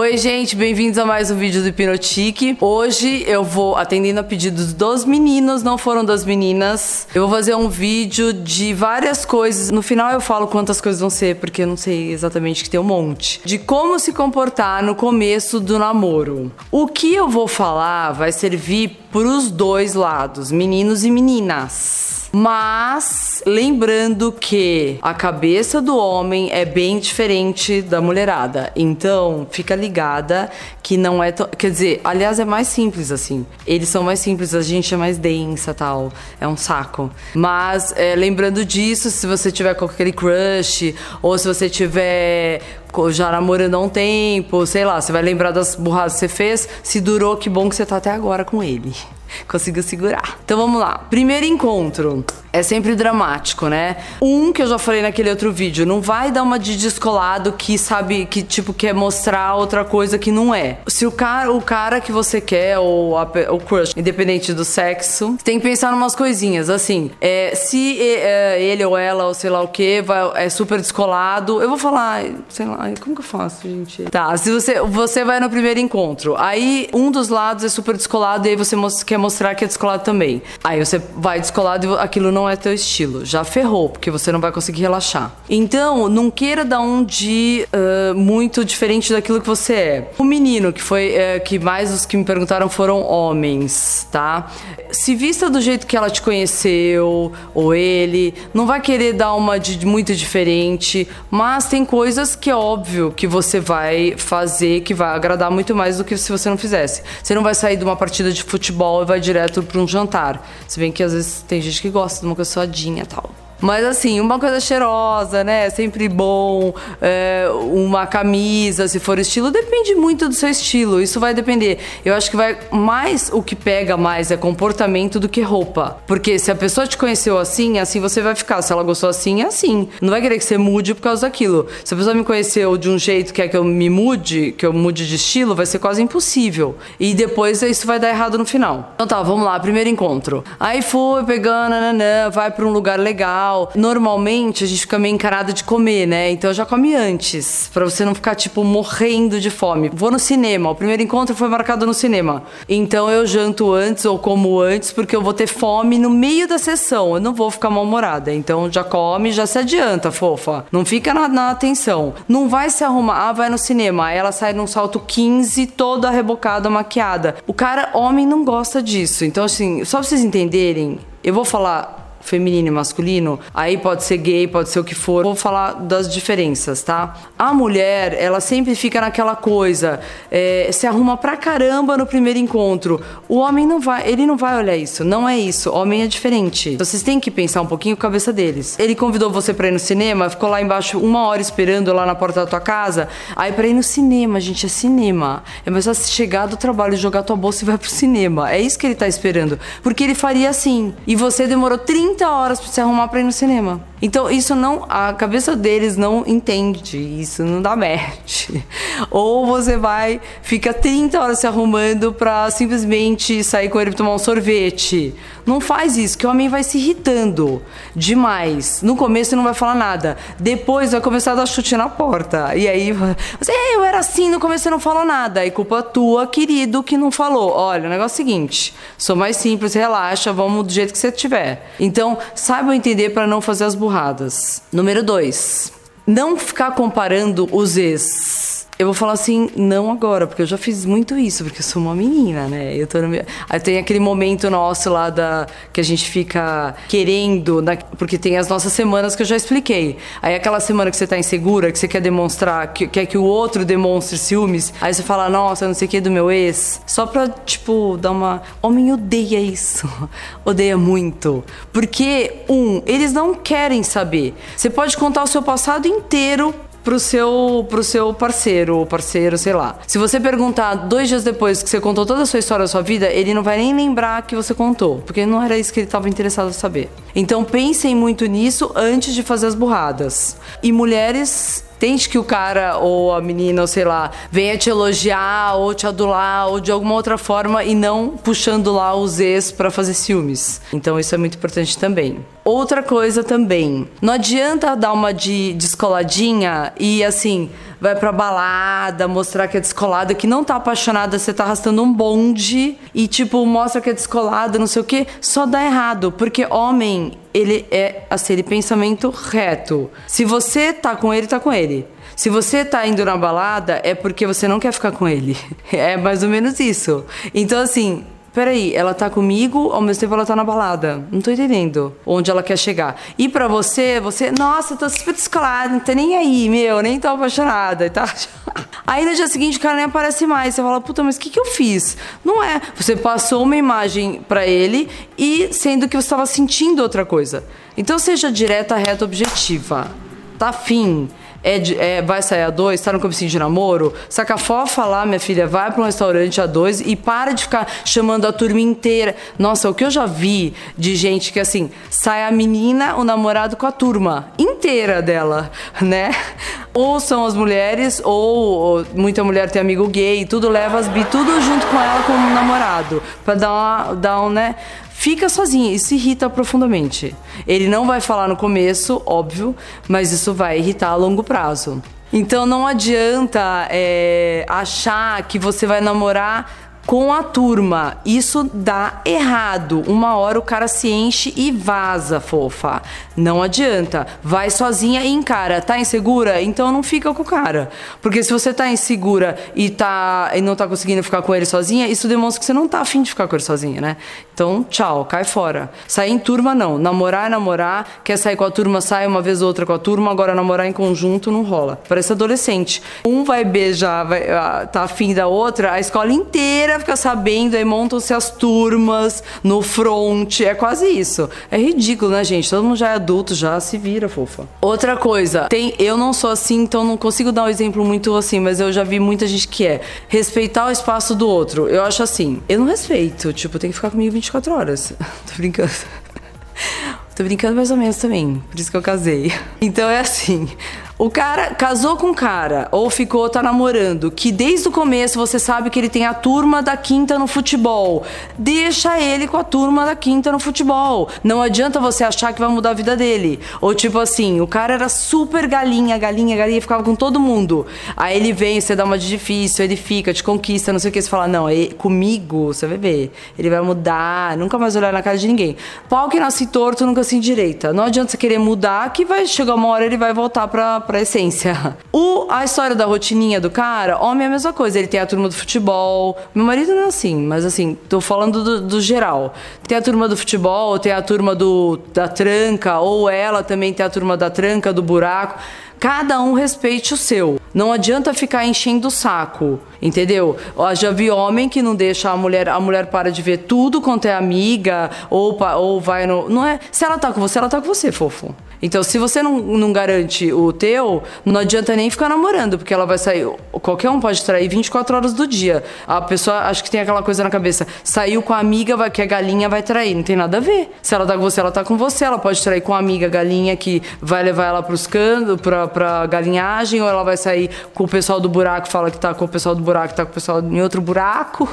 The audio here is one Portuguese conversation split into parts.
Oi, gente, bem-vindos a mais um vídeo do Hipnotique. Hoje eu vou atendendo a pedidos dos meninos, não foram das meninas. Eu vou fazer um vídeo de várias coisas. No final eu falo quantas coisas vão ser, porque eu não sei exatamente que tem um monte. De como se comportar no começo do namoro. O que eu vou falar vai servir para os dois lados, meninos e meninas. Mas lembrando que a cabeça do homem é bem diferente da mulherada. Então, fica ligada que não é. Quer dizer, aliás, é mais simples assim. Eles são mais simples, a gente é mais densa tal. É um saco. Mas, é, lembrando disso, se você tiver com aquele crush, ou se você tiver já namorando há um tempo, sei lá, você vai lembrar das burradas que você fez. Se durou, que bom que você tá até agora com ele. Conseguiu segurar. Então vamos lá. Primeiro encontro é sempre dramático, né? Um que eu já falei naquele outro vídeo, não vai dar uma de descolado que sabe que tipo quer mostrar outra coisa que não é. Se o cara, o cara que você quer ou a, o crush, independente do sexo, tem que pensar em umas coisinhas assim. É, se é, ele ou ela ou sei lá o que é super descolado, eu vou falar, sei lá, como que eu faço, gente? Tá, se você você vai no primeiro encontro, aí um dos lados é super descolado e aí você quer mostrar que é descolado também. Aí você vai descolado e aquilo não é teu estilo. Já ferrou, porque você não vai conseguir relaxar. Então, não queira dar um de uh, muito diferente daquilo que você é. O menino, que foi uh, que mais os que me perguntaram foram homens, tá? Se vista do jeito que ela te conheceu, ou ele, não vai querer dar uma de muito diferente, mas tem coisas que é óbvio que você vai fazer que vai agradar muito mais do que se você não fizesse. Você não vai sair de uma partida de futebol vai direto para um jantar. Se bem que às vezes tem gente que gosta de uma coisa suadinha e tal. Mas assim, uma coisa cheirosa, né? Sempre bom. É, uma camisa, se for estilo, depende muito do seu estilo. Isso vai depender. Eu acho que vai mais o que pega mais é comportamento do que roupa. Porque se a pessoa te conheceu assim, assim você vai ficar. Se ela gostou assim, é assim. Não vai querer que você mude por causa daquilo. Se a pessoa me conheceu de um jeito que é que eu me mude, que eu mude de estilo, vai ser quase impossível. E depois isso vai dar errado no final. Então tá, vamos lá, primeiro encontro. Aí foi pegando, nananã, vai para um lugar legal tal. Normalmente a gente fica meio encarado de comer, né? Então eu já come antes, para você não ficar tipo morrendo de fome. Vou no cinema, o primeiro encontro foi marcado no cinema. Então eu janto antes ou como antes porque eu vou ter fome no meio da sessão. Eu não vou ficar mal-humorada. Então já come, já se adianta, fofa. Não fica na, na atenção. Não vai se arrumar, ah, vai no cinema. Ela sai num salto 15, toda rebocada, maquiada. O cara, homem, não gosta disso. Então, assim, só pra vocês entenderem, eu vou falar feminino e masculino, aí pode ser gay, pode ser o que for. Vou falar das diferenças, tá? A mulher, ela sempre fica naquela coisa, é, se arruma pra caramba no primeiro encontro. O homem não vai, ele não vai olhar isso, não é isso. O homem é diferente. Vocês têm que pensar um pouquinho com a cabeça deles. Ele convidou você pra ir no cinema, ficou lá embaixo uma hora esperando lá na porta da tua casa. Aí pra ir no cinema, gente, é cinema. É mais fácil chegar do trabalho, jogar tua bolsa e vai pro cinema. É isso que ele tá esperando. Porque ele faria assim. E você demorou 30 30 horas para se arrumar para ir no cinema. Então, isso não. A cabeça deles não entende. Isso não dá match. Ou você vai, fica 30 horas se arrumando pra simplesmente sair com ele pra tomar um sorvete. Não faz isso, que o homem vai se irritando demais. No começo não vai falar nada. Depois vai começar a dar chute na porta. E aí, você, eu era assim, no começo você não falou nada. E culpa tua, querido, que não falou. Olha, o negócio é o seguinte: sou mais simples, relaxa, vamos do jeito que você tiver. Então, saiba entender para não fazer as. Número dois, não ficar comparando os ex eu vou falar assim, não agora, porque eu já fiz muito isso, porque eu sou uma menina, né? Eu tô no meu... Aí tem aquele momento nosso lá da que a gente fica querendo, na... porque tem as nossas semanas que eu já expliquei. Aí aquela semana que você tá insegura, que você quer demonstrar, que quer que o outro demonstre ciúmes, aí você fala, nossa, não sei o que do meu ex, só pra, tipo, dar uma. Homem odeia isso. odeia muito. Porque, um, eles não querem saber. Você pode contar o seu passado inteiro pro seu, pro seu parceiro ou parceiro, sei lá. Se você perguntar dois dias depois que você contou toda a sua história da sua vida, ele não vai nem lembrar que você contou, porque não era isso que ele estava interessado em saber. Então pensem muito nisso antes de fazer as burradas. E mulheres Tente que o cara ou a menina, ou sei lá, venha te elogiar ou te adular ou de alguma outra forma e não puxando lá os ex para fazer ciúmes. Então isso é muito importante também. Outra coisa também, não adianta dar uma de descoladinha e assim, vai pra balada, mostrar que é descolada, que não tá apaixonada, você tá arrastando um bonde e, tipo, mostra que é descolada, não sei o quê, só dá errado. Porque homem, ele é assim, ele pensamento reto. Se você tá com ele, tá com ele. Se você tá indo na balada, é porque você não quer ficar com ele. É mais ou menos isso. Então, assim, peraí, ela tá comigo, ao mesmo tempo ela tá na balada. Não tô entendendo onde ela quer chegar. E pra você, você, nossa, tô super descolada, não tá nem aí, meu, nem tô apaixonada e tá. Aí no dia seguinte o cara nem aparece mais. Você fala, puta, mas o que, que eu fiz? Não é. Você passou uma imagem para ele e sendo que você estava sentindo outra coisa. Então seja direta, reta, objetiva. Tá fim é, de, é, vai sair a dois, tá no comecinho de namoro, saca fofa lá, minha filha, vai para um restaurante a dois e para de ficar chamando a turma inteira. Nossa, o que eu já vi de gente que assim, sai a menina, o namorado com a turma inteira dela, né? Ou são as mulheres, ou, ou muita mulher tem amigo gay, tudo leva as bi, tudo junto com ela como namorado, para dar, uma, dar um, né? Fica sozinha. Isso irrita profundamente. Ele não vai falar no começo, óbvio, mas isso vai irritar a longo prazo. Então não adianta é, achar que você vai namorar com a turma. Isso dá errado. Uma hora o cara se enche e vaza, fofa. Não adianta. Vai sozinha e encara. Tá insegura? Então não fica com o cara. Porque se você tá insegura e, tá, e não tá conseguindo ficar com ele sozinha, isso demonstra que você não tá afim de ficar com ele sozinha, né? Então, tchau, cai fora. Sair em turma, não. Namorar é namorar. Quer sair com a turma, sai uma vez ou outra com a turma. Agora, namorar em conjunto não rola. Parece adolescente. Um vai beijar, vai, ah, tá afim da outra, a escola inteira fica sabendo, aí montam-se as turmas no front. É quase isso. É ridículo, né, gente? Todo mundo já é adulto, já se vira, fofa. Outra coisa, tem. Eu não sou assim, então não consigo dar um exemplo muito assim, mas eu já vi muita gente que é respeitar o espaço do outro. Eu acho assim, eu não respeito. Tipo, tem que ficar comigo 24 horas. Tô brincando. Tô brincando mais ou menos também, por isso que eu casei. Então é assim, o cara casou com um cara ou ficou, tá namorando, que desde o começo você sabe que ele tem a turma da quinta no futebol. Deixa ele com a turma da quinta no futebol. Não adianta você achar que vai mudar a vida dele. Ou tipo assim, o cara era super galinha, galinha, galinha, ficava com todo mundo. Aí ele vem, você dá uma de difícil, ele fica, te conquista, não sei o que. Você fala, não, ele, comigo, você vai ver. Ele vai mudar, nunca mais olhar na cara de ninguém. Pau que nasce torto, nunca se endireita. Não adianta você querer mudar, que vai chegar uma hora ele vai voltar pra pra essência. O, a história da rotininha do cara, homem é a mesma coisa. Ele tem a turma do futebol. Meu marido não é assim, mas assim, tô falando do, do geral. Tem a turma do futebol, tem a turma do, da tranca, ou ela também tem a turma da tranca, do buraco. Cada um respeite o seu. Não adianta ficar enchendo o saco, entendeu? Eu já vi homem que não deixa a mulher, a mulher para de ver tudo quanto é amiga, ou, ou vai no. Não é. Se ela tá com você, ela tá com você, fofo. Então, se você não, não garante o teu, não adianta nem ficar namorando, porque ela vai sair. Qualquer um pode trair 24 horas do dia. A pessoa acho que tem aquela coisa na cabeça: saiu com a amiga, vai, que a galinha vai trair. Não tem nada a ver. Se ela tá com você, ela tá com você. Ela pode trair com a amiga galinha que vai levar ela pros cantos, pra, pra galinhagem, ou ela vai sair com o pessoal do buraco, fala que tá com o pessoal do buraco, tá com o pessoal em outro buraco.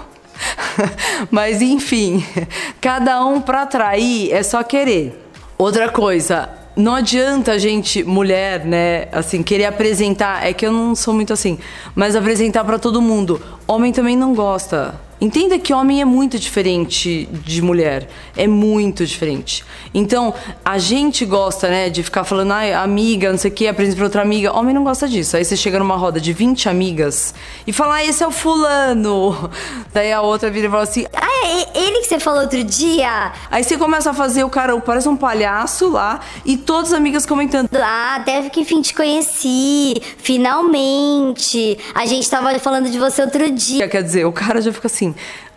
Mas enfim, cada um pra trair é só querer. Outra coisa, não adianta a gente, mulher, né, assim, querer apresentar. É que eu não sou muito assim, mas apresentar para todo mundo. Homem também não gosta. Entenda que homem é muito diferente de mulher. É muito diferente. Então, a gente gosta, né, de ficar falando, ai, amiga, não sei o que, apresenta pra outra amiga. Homem não gosta disso. Aí você chega numa roda de 20 amigas e fala, ah, esse é o fulano. Daí a outra vira e fala assim, ah, é ele que você falou outro dia? Aí você começa a fazer o cara, parece um palhaço lá, e todas as amigas comentando. Ah, deve que enfim te conheci. Finalmente. A gente tava falando de você outro dia. Quer dizer, o cara já fica assim,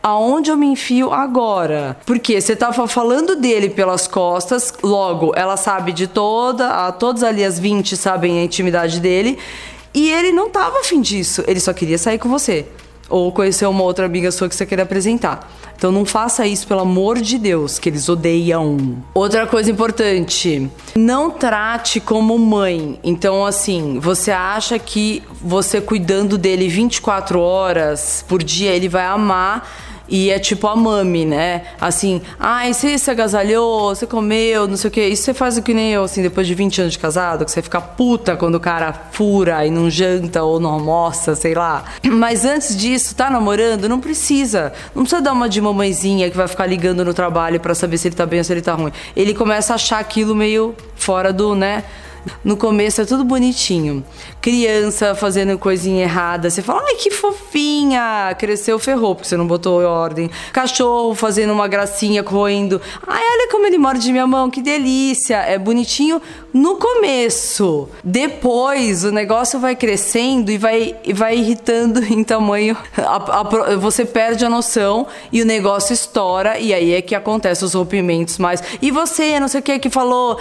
aonde eu me enfio agora? Porque você tava falando dele pelas costas, logo ela sabe de toda, a, todos ali as 20 sabem a intimidade dele, e ele não tava afim disso, ele só queria sair com você. Ou conhecer uma outra amiga sua que você queria apresentar. Então não faça isso, pelo amor de Deus, que eles odeiam. Outra coisa importante, não trate como mãe. Então, assim, você acha que você cuidando dele 24 horas por dia, ele vai amar E é tipo a mami, né? Assim, ai, você se agasalhou, você comeu, não sei o quê. Isso você faz o que nem eu, assim, depois de 20 anos de casado, que você fica puta quando o cara fura e não janta ou não almoça, sei lá. Mas antes disso, tá namorando, não precisa. Não precisa dar uma de mamãezinha que vai ficar ligando no trabalho para saber se ele tá bem ou se ele tá ruim. Ele começa a achar aquilo meio fora do, né? No começo é tudo bonitinho. Criança fazendo coisinha errada, você fala, ai que fofinha, cresceu, ferrou, porque você não botou em ordem. Cachorro fazendo uma gracinha, correndo, ai olha como ele morde minha mão, que delícia. É bonitinho no começo. Depois o negócio vai crescendo e vai, vai irritando em tamanho. A, a, você perde a noção e o negócio estoura, e aí é que acontece os rompimentos mais. E você, não sei o que, que falou,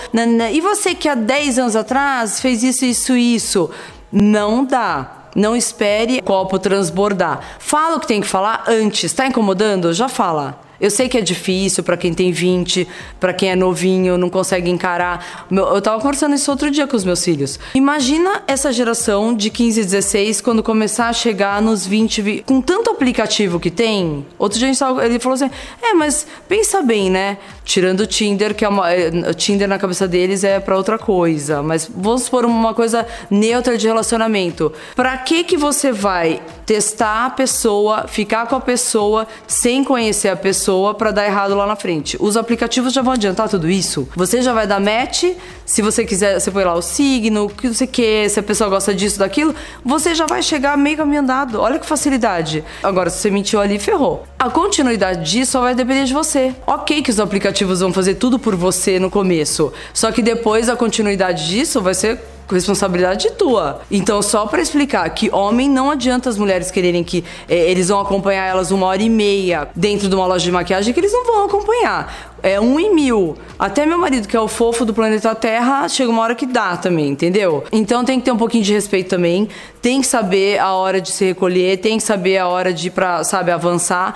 e você que há 10 anos atrás fez isso, isso, isso. Não dá. Não espere o copo transbordar. Fala o que tem que falar antes. Tá incomodando? Já fala. Eu sei que é difícil para quem tem 20, para quem é novinho, não consegue encarar. Eu tava conversando isso outro dia com os meus filhos. Imagina essa geração de 15, 16 quando começar a chegar nos 20, com tanto aplicativo que tem. Outro dia ele falou assim: "É, mas pensa bem, né? Tirando o Tinder, que é uma o Tinder na cabeça deles é para outra coisa, mas vamos supor uma coisa neutra de relacionamento. Para que que você vai testar a pessoa, ficar com a pessoa sem conhecer a pessoa pessoa para dar errado lá na frente. Os aplicativos já vão adiantar tudo isso. Você já vai dar match, se você quiser, você põe lá o signo, o que você quer, se a pessoa gosta disso, daquilo, você já vai chegar meio caminho andado. Olha que facilidade. Agora, se você mentiu ali, ferrou. A continuidade disso só vai depender de você. Ok que os aplicativos vão fazer tudo por você no começo, só que depois a continuidade disso vai ser responsabilidade tua. Então, só para explicar que homem não adianta as mulheres quererem que é, eles vão acompanhar elas uma hora e meia dentro de uma loja de maquiagem, que eles não vão acompanhar. É um em mil. Até meu marido, que é o fofo do planeta Terra, chega uma hora que dá também, entendeu? Então tem que ter um pouquinho de respeito também. Tem que saber a hora de se recolher, tem que saber a hora de, pra, sabe, avançar.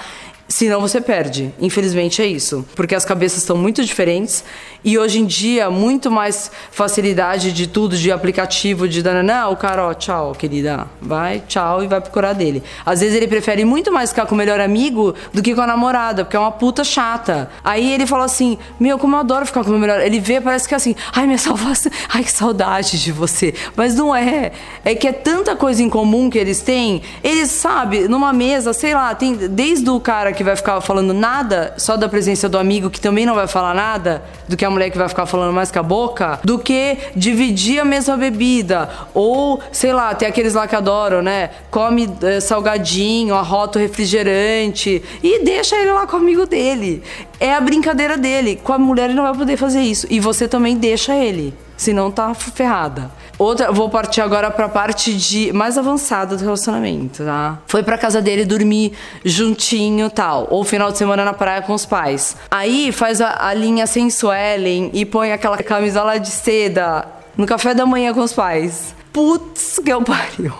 Senão você perde. Infelizmente é isso. Porque as cabeças estão muito diferentes e hoje em dia, muito mais facilidade de tudo, de aplicativo, de dananã, o cara, ó, tchau, querida, vai, tchau, e vai procurar dele. Às vezes ele prefere muito mais ficar com o melhor amigo do que com a namorada, porque é uma puta chata. Aí ele fala assim, meu, como eu adoro ficar com o meu melhor. Ele vê, parece que é assim, ai, minha salvação, ai, que saudade de você. Mas não é. É que é tanta coisa em comum que eles têm. Eles, sabe, numa mesa, sei lá, tem desde o cara que vai ficar falando nada, só da presença do amigo que também não vai falar nada, do que a mulher que vai ficar falando mais com a boca, do que dividir a mesma bebida. Ou, sei lá, tem aqueles lá que adoram, né? Come é, salgadinho, arrota o refrigerante e deixa ele lá com o amigo dele. É a brincadeira dele. Com a mulher ele não vai poder fazer isso. E você também deixa ele. Senão tá ferrada. Outra, vou partir agora pra parte de mais avançada do relacionamento, tá? Foi pra casa dele dormir juntinho tal. Ou final de semana na praia com os pais. Aí faz a, a linha sensuelen e põe aquela camisola de seda no café da manhã com os pais. Putz, que eu pariu.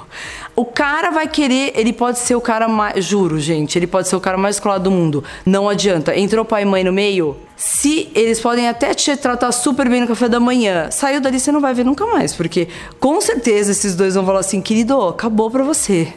O cara vai querer, ele pode ser o cara mais. Juro, gente, ele pode ser o cara mais colado do mundo. Não adianta. Entrou pai e mãe no meio. Se eles podem até te tratar super bem no café da manhã, saiu dali você não vai ver nunca mais. Porque com certeza esses dois vão falar assim: querido, acabou pra você.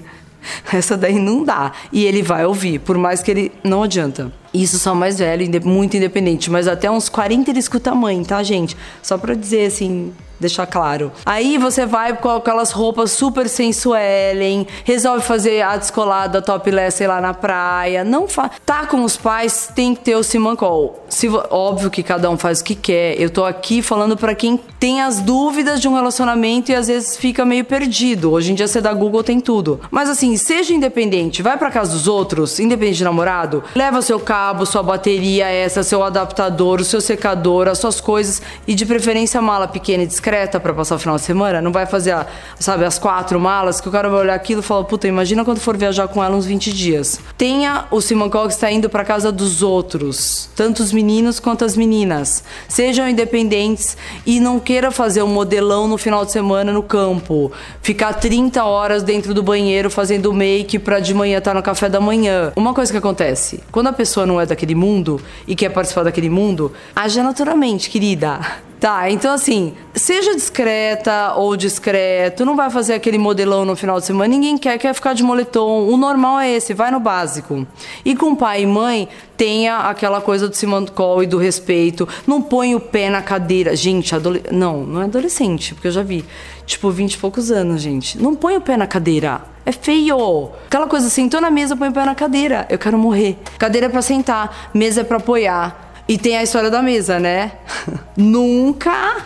Essa daí não dá. E ele vai ouvir, por mais que ele. Não adianta. Isso só mais velho, muito independente. Mas até uns 40 ele escuta a mãe, tá, gente? Só pra dizer assim, deixar claro. Aí você vai com aquelas roupas super sensuelen, resolve fazer a descolada topless, sei lá, na praia. Não fa... Tá com os pais, tem que ter o Simancol. Se, óbvio que cada um faz o que quer. Eu tô aqui falando para quem tem as dúvidas de um relacionamento e às vezes fica meio perdido. Hoje em dia você dá Google, tem tudo. Mas assim, seja independente, vai para casa dos outros, independente de namorado, leva seu cabo, sua bateria essa, seu adaptador, o seu secador, as suas coisas e de preferência mala pequena e discreta para passar o final de semana, não vai fazer, a, sabe, as quatro malas, que o cara vai olhar aquilo e falar, puta, imagina quando for viajar com ela uns 20 dias. Tenha o Simon Cox está indo para casa dos outros, tanto os meninos quanto as meninas. Sejam independentes e não queira fazer um modelão no final de semana no campo, ficar 30 horas dentro do banheiro fazendo make para de manhã estar tá no café da manhã. Uma coisa que acontece, quando a pessoa não é daquele mundo e quer participar daquele mundo, haja naturalmente, querida Tá, então assim, seja discreta ou discreto, não vai fazer aquele modelão no final de semana. Ninguém quer, quer ficar de moletom. O normal é esse, vai no básico. E com pai e mãe, tenha aquela coisa do simancol e do respeito. Não põe o pé na cadeira. Gente, adole... não, não é adolescente, porque eu já vi. Tipo, 20 e poucos anos, gente. Não põe o pé na cadeira. É feio. Aquela coisa, sentou na mesa, põe o pé na cadeira. Eu quero morrer. Cadeira é pra sentar, mesa é pra apoiar. E tem a história da mesa, né? Nunca,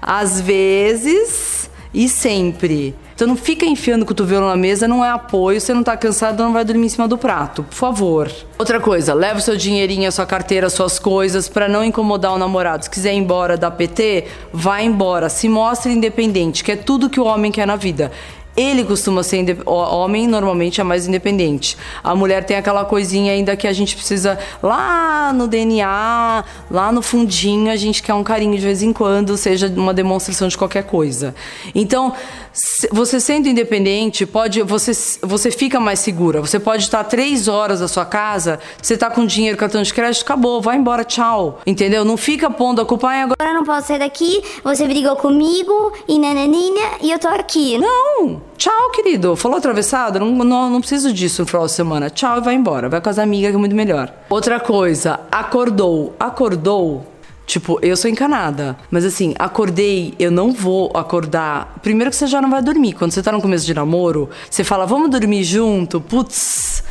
às vezes e sempre. Então não fica enfiando o cotovelo na mesa, não é apoio. Você não tá cansado, não vai dormir em cima do prato, por favor. Outra coisa, leva o seu dinheirinho, a sua carteira, as suas coisas para não incomodar o namorado. Se quiser ir embora da PT, vai embora. Se mostre independente, que é tudo que o homem quer na vida. Ele costuma ser homem normalmente é mais independente. A mulher tem aquela coisinha ainda que a gente precisa lá no DNA, lá no fundinho, a gente quer um carinho de vez em quando, seja uma demonstração de qualquer coisa. Então, você sendo independente, pode você, você fica mais segura. Você pode estar três horas da sua casa, você tá com dinheiro, cartão de crédito, acabou, vai embora, tchau. Entendeu? Não fica pondo a culpa. agora... agora não posso sair daqui, você brigou comigo e nananina e eu tô aqui. Não! Tchau, querido. Falou atravessado? Não, não, não preciso disso no final de semana. Tchau e vai embora. Vai com as amigas que é muito melhor. Outra coisa, acordou. Acordou Tipo, eu sou encanada. Mas assim, acordei, eu não vou acordar. Primeiro que você já não vai dormir. Quando você tá no começo de namoro, você fala, vamos dormir junto? Putz,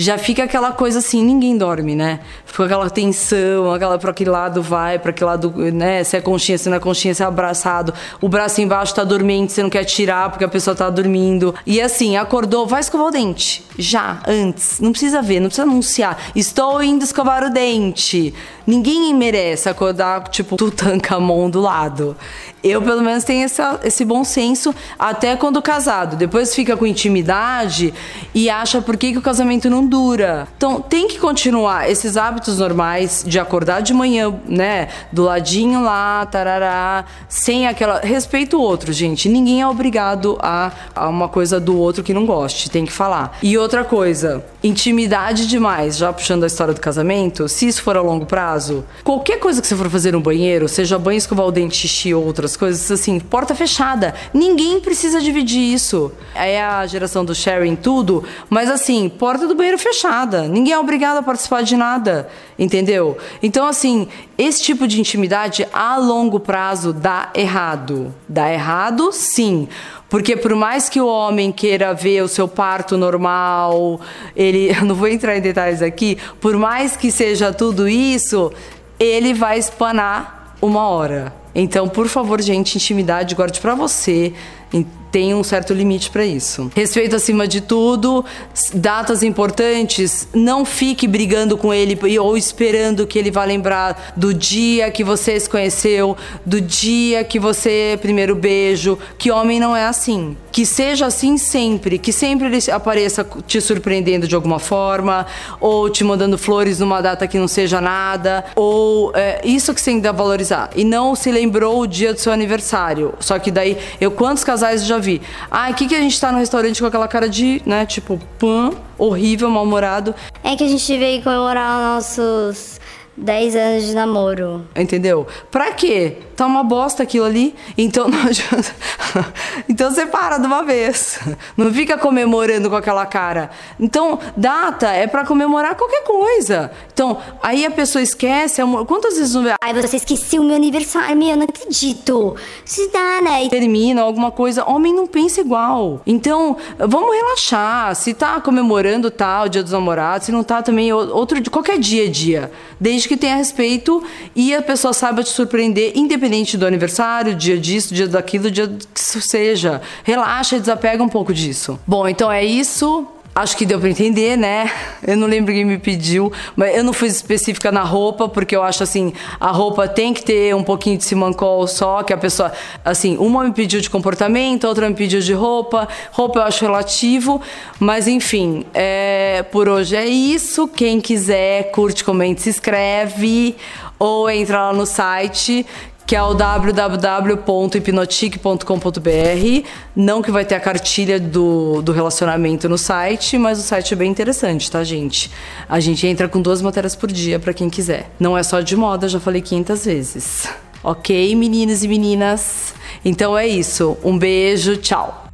já fica aquela coisa assim, ninguém dorme, né? Fica aquela tensão, aquela pra que lado vai, pra que lado, né? Se é conchinha, se não é se é abraçado, o braço embaixo tá dormente, você não quer tirar porque a pessoa tá dormindo. E assim, acordou, vai escovar o dente. Já, antes. Não precisa ver, não precisa anunciar. Estou indo escovar o dente. Ninguém merece acordar, tipo, Tutankamon do lado. Eu, pelo menos, tenho essa, esse bom senso até quando casado. Depois fica com intimidade e acha por que, que o casamento não dura. Então, tem que continuar esses hábitos normais de acordar de manhã, né? Do ladinho lá, tarará, sem aquela. Respeito o outro, gente. Ninguém é obrigado a, a uma coisa do outro que não goste. Tem que falar. E outra coisa, intimidade demais, já puxando a história do casamento, se isso for a longo prazo, qualquer coisa que você for fazer no banheiro, seja banho, escovar o dente, xixi ou outras coisas, assim, porta fechada. Ninguém precisa dividir isso. É a geração do sharing tudo, mas assim, porta do banheiro fechada. Ninguém é obrigado a participar de nada, entendeu? Então, assim, esse tipo de intimidade a longo prazo dá errado. Dá errado, sim. Porque por mais que o homem queira ver o seu parto normal, ele, eu não vou entrar em detalhes aqui, por mais que seja tudo isso, ele vai espanar uma hora. Então, por favor, gente, intimidade guarde para você tem um certo limite para isso. Respeito acima de tudo, datas importantes, não fique brigando com ele ou esperando que ele vá lembrar do dia que você se conheceu, do dia que você primeiro beijo, que homem não é assim. Que seja assim sempre, que sempre ele apareça te surpreendendo de alguma forma, ou te mandando flores numa data que não seja nada, ou é, isso que você tem que valorizar. E não se lembrou o dia do seu aniversário. Só que daí, eu quantos casais já vi. O que, que a gente tá no restaurante com aquela cara de, né, tipo, pã, horrível, mal-humorado. É que a gente veio comemorar nossos 10 anos de namoro. Entendeu? Pra quê? Tá uma bosta aquilo ali. Então não adianta. então você para de uma vez. Não fica comemorando com aquela cara. Então, data é para comemorar qualquer coisa. Então, aí a pessoa esquece. Amor, quantas vezes não vê? Ai, você esqueceu o meu aniversário, meu, não acredito. Se dá, né? Termina alguma coisa. Homem não pensa igual. Então, vamos relaxar. Se tá comemorando tal, tá, dia dos namorados, se não tá também outro qualquer dia é dia. Desde que tenha respeito e a pessoa saiba te surpreender, independente do aniversário, dia disso, dia daquilo, dia que seja. Relaxa e desapega um pouco disso. Bom, então é isso. Acho que deu para entender, né? Eu não lembro quem me pediu, mas eu não fui específica na roupa, porque eu acho assim, a roupa tem que ter um pouquinho de simancol só, que a pessoa, assim, uma me pediu de comportamento, outra me pediu de roupa. Roupa eu acho relativo, mas enfim, é, por hoje é isso. Quem quiser, curte, comente, se inscreve ou entra lá no site que é o www.hipnotique.com.br. Não que vai ter a cartilha do, do relacionamento no site, mas o site é bem interessante, tá, gente? A gente entra com duas matérias por dia para quem quiser. Não é só de moda, já falei 500 vezes. Ok, meninos e meninas? Então é isso. Um beijo, tchau.